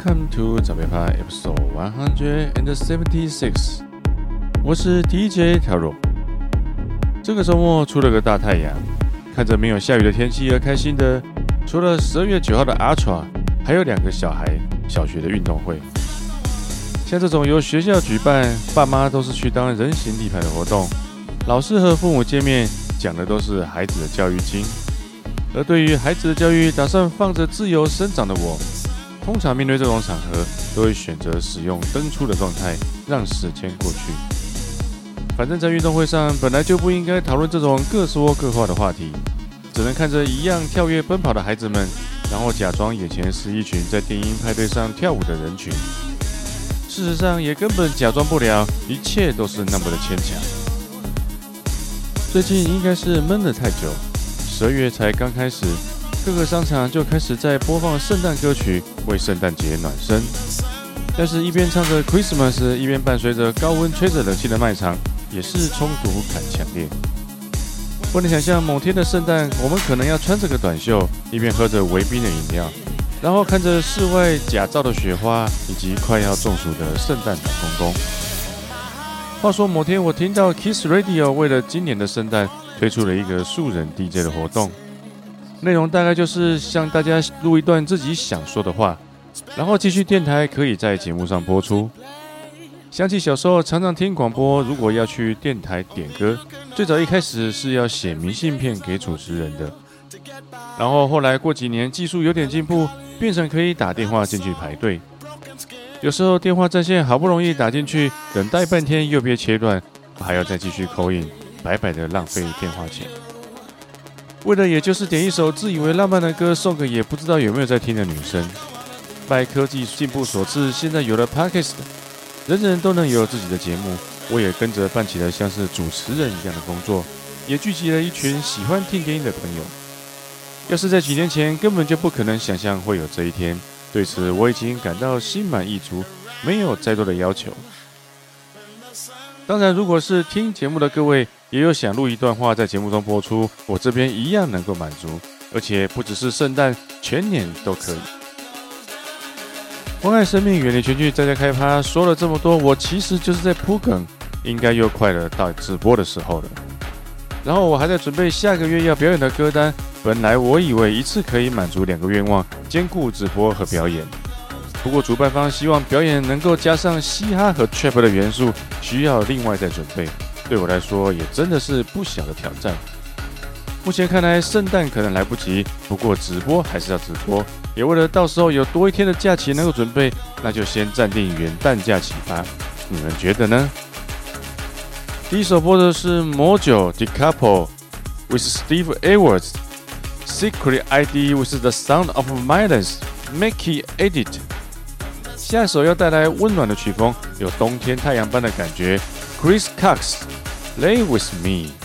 Welcome to 早别趴 Episode One Hundred and Seventy Six。我是 DJ 条若。这个周末出了个大太阳，看着没有下雨的天气而开心的，除了十二月九号的 Ultra，还有两个小孩小学的运动会。像这种由学校举办，爸妈都是去当人形立牌的活动，老师和父母见面讲的都是孩子的教育经。而对于孩子的教育，打算放着自由生长的我。通常面对这种场合，都会选择使用登出的状态，让时间过去。反正，在运动会上本来就不应该讨论这种各说各话的话题，只能看着一样跳跃奔跑的孩子们，然后假装眼前是一群在电音派对上跳舞的人群。事实上，也根本假装不了，一切都是那么的牵强。最近应该是闷得太久，十二月才刚开始。各个商场就开始在播放圣诞歌曲，为圣诞节暖身。但是，一边唱着 Christmas，一边伴随着高温吹着冷气的卖场，也是冲突感强烈。不能想象某天的圣诞，我们可能要穿着个短袖，一边喝着微冰的饮料，然后看着室外假造的雪花，以及快要中暑的圣诞老公公。话说，某天我听到 Kiss Radio 为了今年的圣诞推出了一个素人 DJ 的活动。内容大概就是向大家录一段自己想说的话，然后继续电台可以在节目上播出。想起小时候常常听广播，如果要去电台点歌，最早一开始是要写明信片给主持人的，然后后来过几年技术有点进步，变成可以打电话进去排队。有时候电话占线好不容易打进去，等待半天又被切断，还要再继续 call in，白白的浪费电话钱。为的也就是点一首自以为浪漫的歌，送给也不知道有没有在听的女生。拜科技进步所赐，现在有了 Podcast，人人都能有自己的节目。我也跟着办起了像是主持人一样的工作，也聚集了一群喜欢听电音的朋友。要是在几年前，根本就不可能想象会有这一天。对此，我已经感到心满意足，没有再多的要求。当然，如果是听节目的各位，也有想录一段话在节目中播出，我这边一样能够满足，而且不只是圣诞，全年都可以。关爱生命，远离群聚，在家开趴。说了这么多，我其实就是在铺梗，应该又快了到直播的时候了。然后我还在准备下个月要表演的歌单。本来我以为一次可以满足两个愿望，兼顾直播和表演。不过主办方希望表演能够加上嘻哈和 trap 的元素，需要另外再准备。对我来说也真的是不小的挑战。目前看来圣诞可能来不及，不过直播还是要直播。也为了到时候有多一天的假期能够准备，那就先暂定元旦假期吧。你们觉得呢？第一首播的是 Mojo The Couple with Steve Edwards Secret ID with the Sound of Silence Mickey Edit。下一首要带来温暖的曲风，有冬天太阳般的感觉。Chris Cox Lay with Me。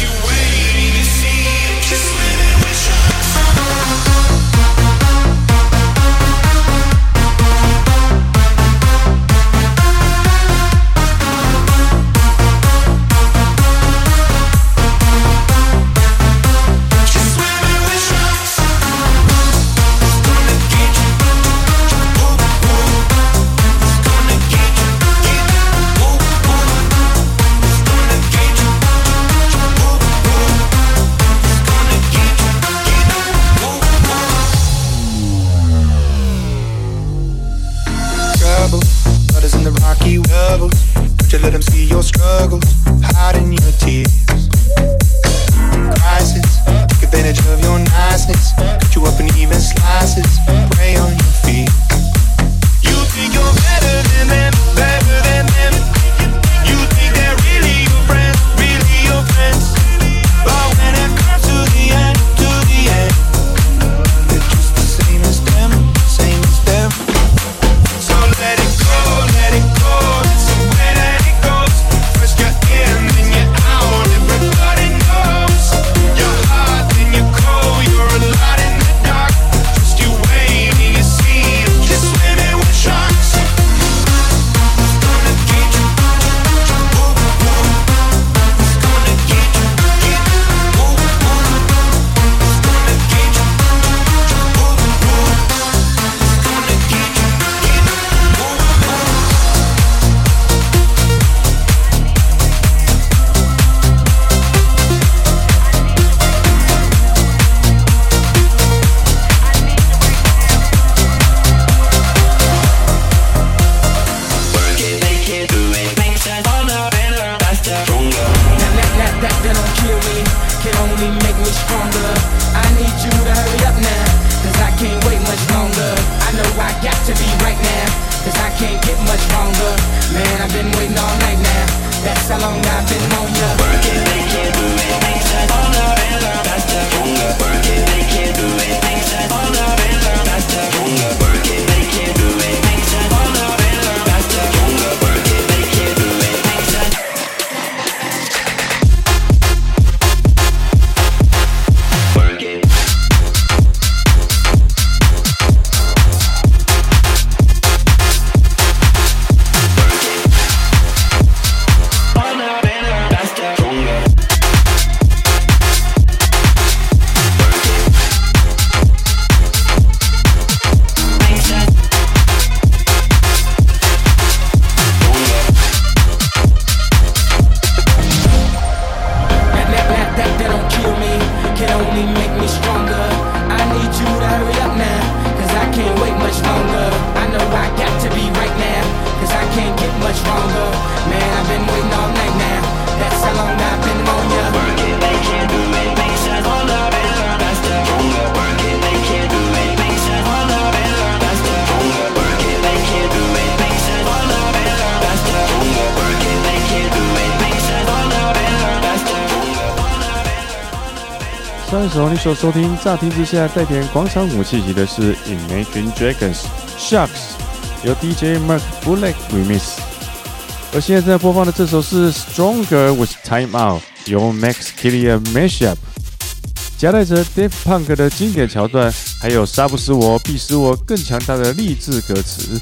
You. 首你所收听，乍听之下带点广场舞气息的是 Imagine Dragons Sharks，由 DJ Mark Bullock remix。而现在在播放的这首是 Stronger with Time Out，由 Max Killier Mashup，夹带着 Daft Punk 的经典桥段，还有杀不死我，必使我更强大的励志歌词。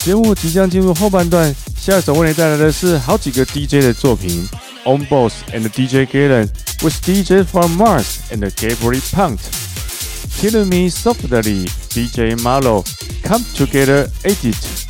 节目即将进入后半段，下一首为你带来的是好几个 DJ 的作品，On Boss and DJ Galen with DJ from Mars and Gabriel Punt，Killing Me Softly，DJ Malo，Come Together Edit。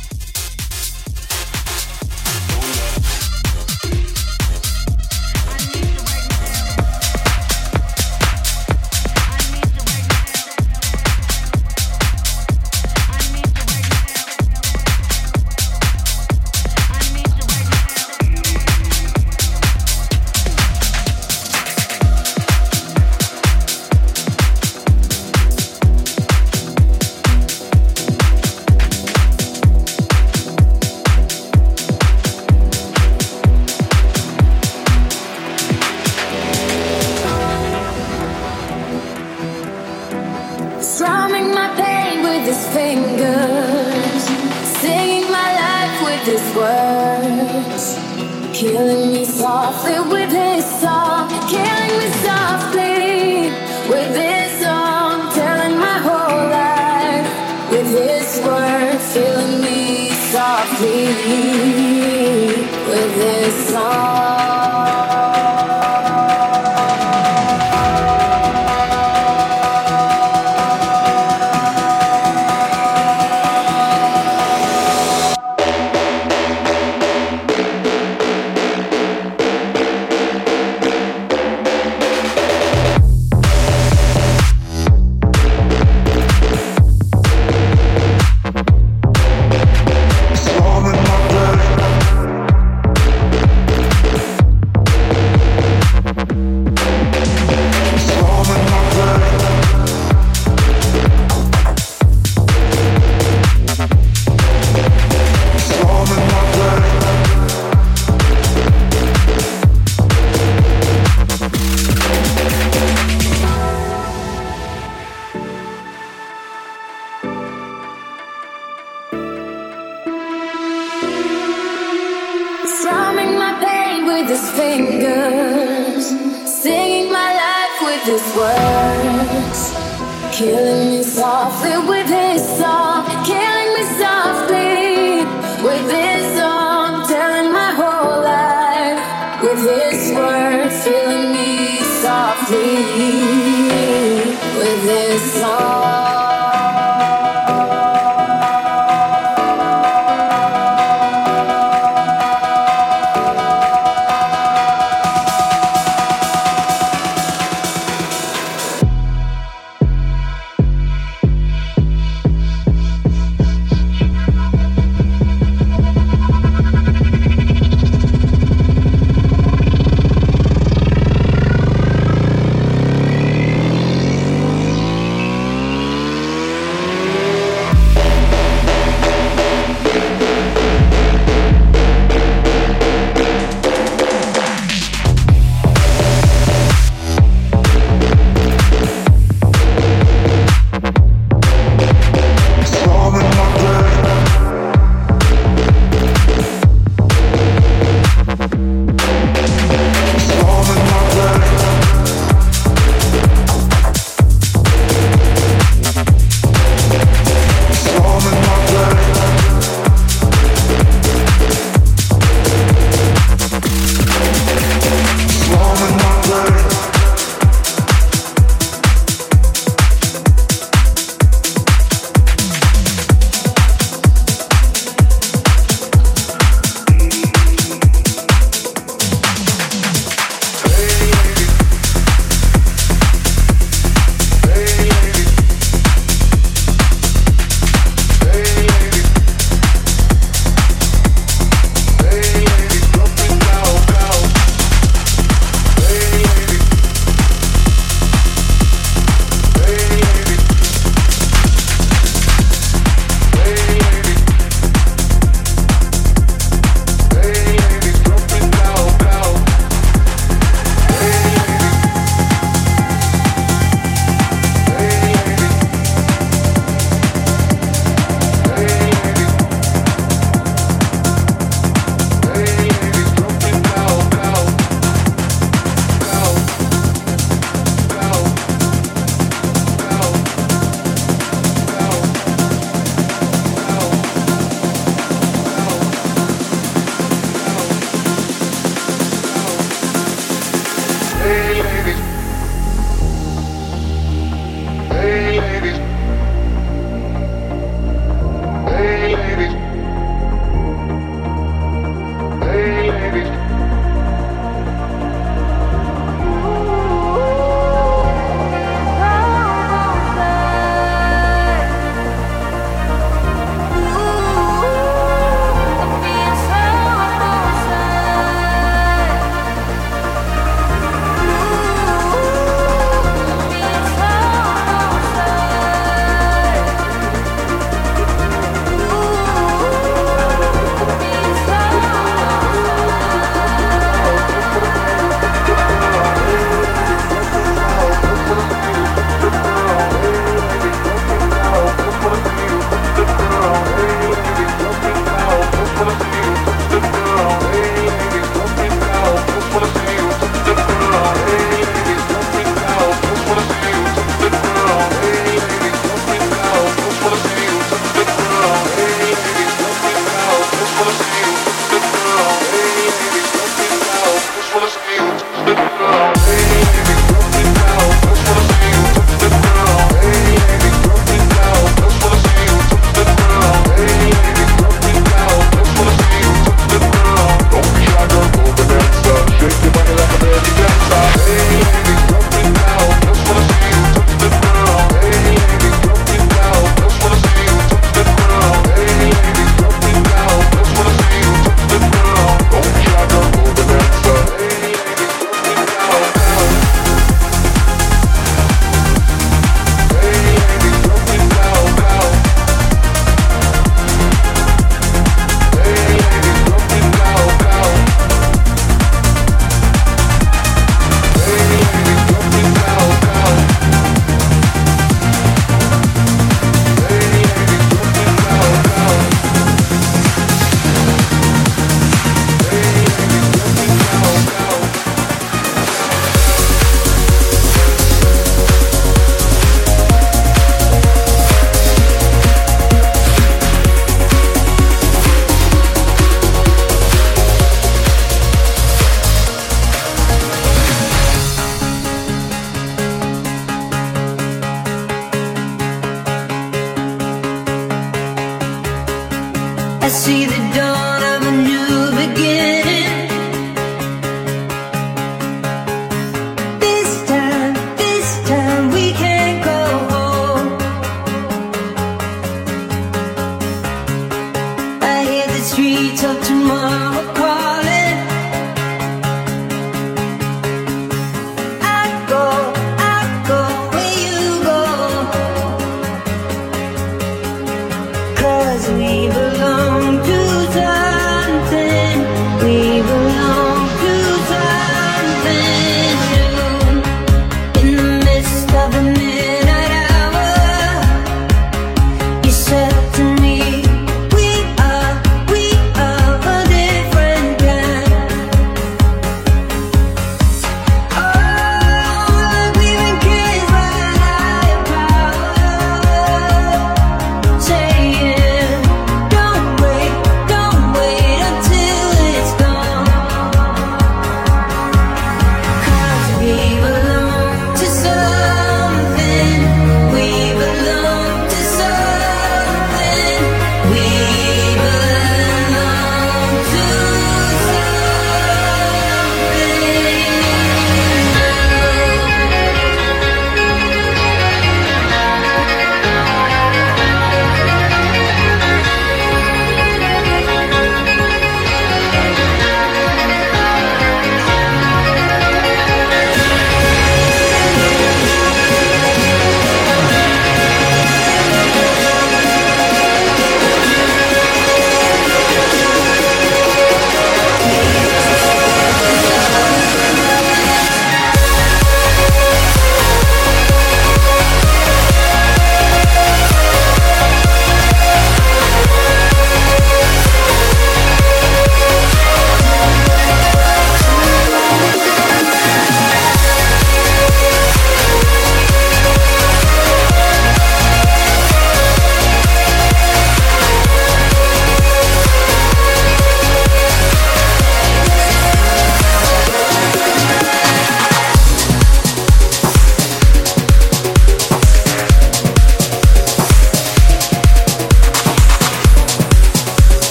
Streets of tomorrow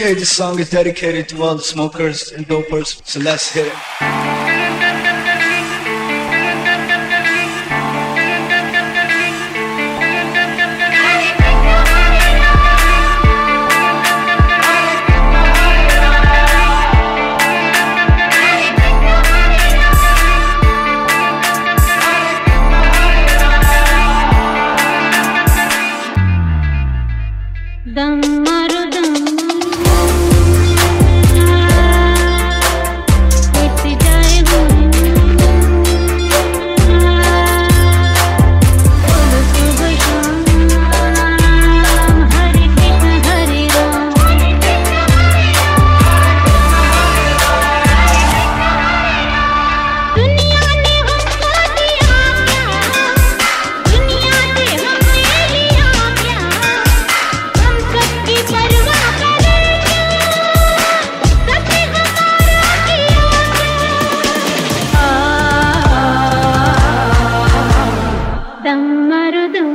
Okay, this song is dedicated to all the smokers and dopers, so let's hit it. மருதும்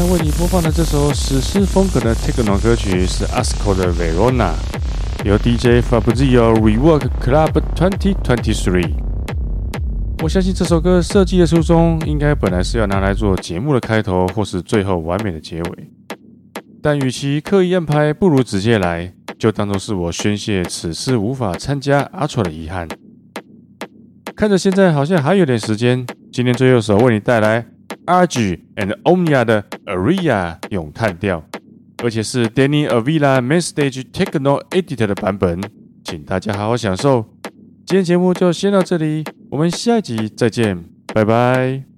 在为你播放的这首史诗风格的 Techno 歌曲是 Asco 的 Verona，由 DJ Fabrizio Rework Club 2023。我相信这首歌设计的初衷，应该本来是要拿来做节目的开头，或是最后完美的结尾。但与其刻意安排，不如直接来，就当做是我宣泄此次无法参加 Ultra 的遗憾。看着现在好像还有点时间，今天最后一首为你带来 Argy and Omnia 的 Aria 咏叹调，而且是 Danny Avila Mainstage Techno Edit 的版本，请大家好好享受。今天节目就先到这里，我们下一集再见，拜拜。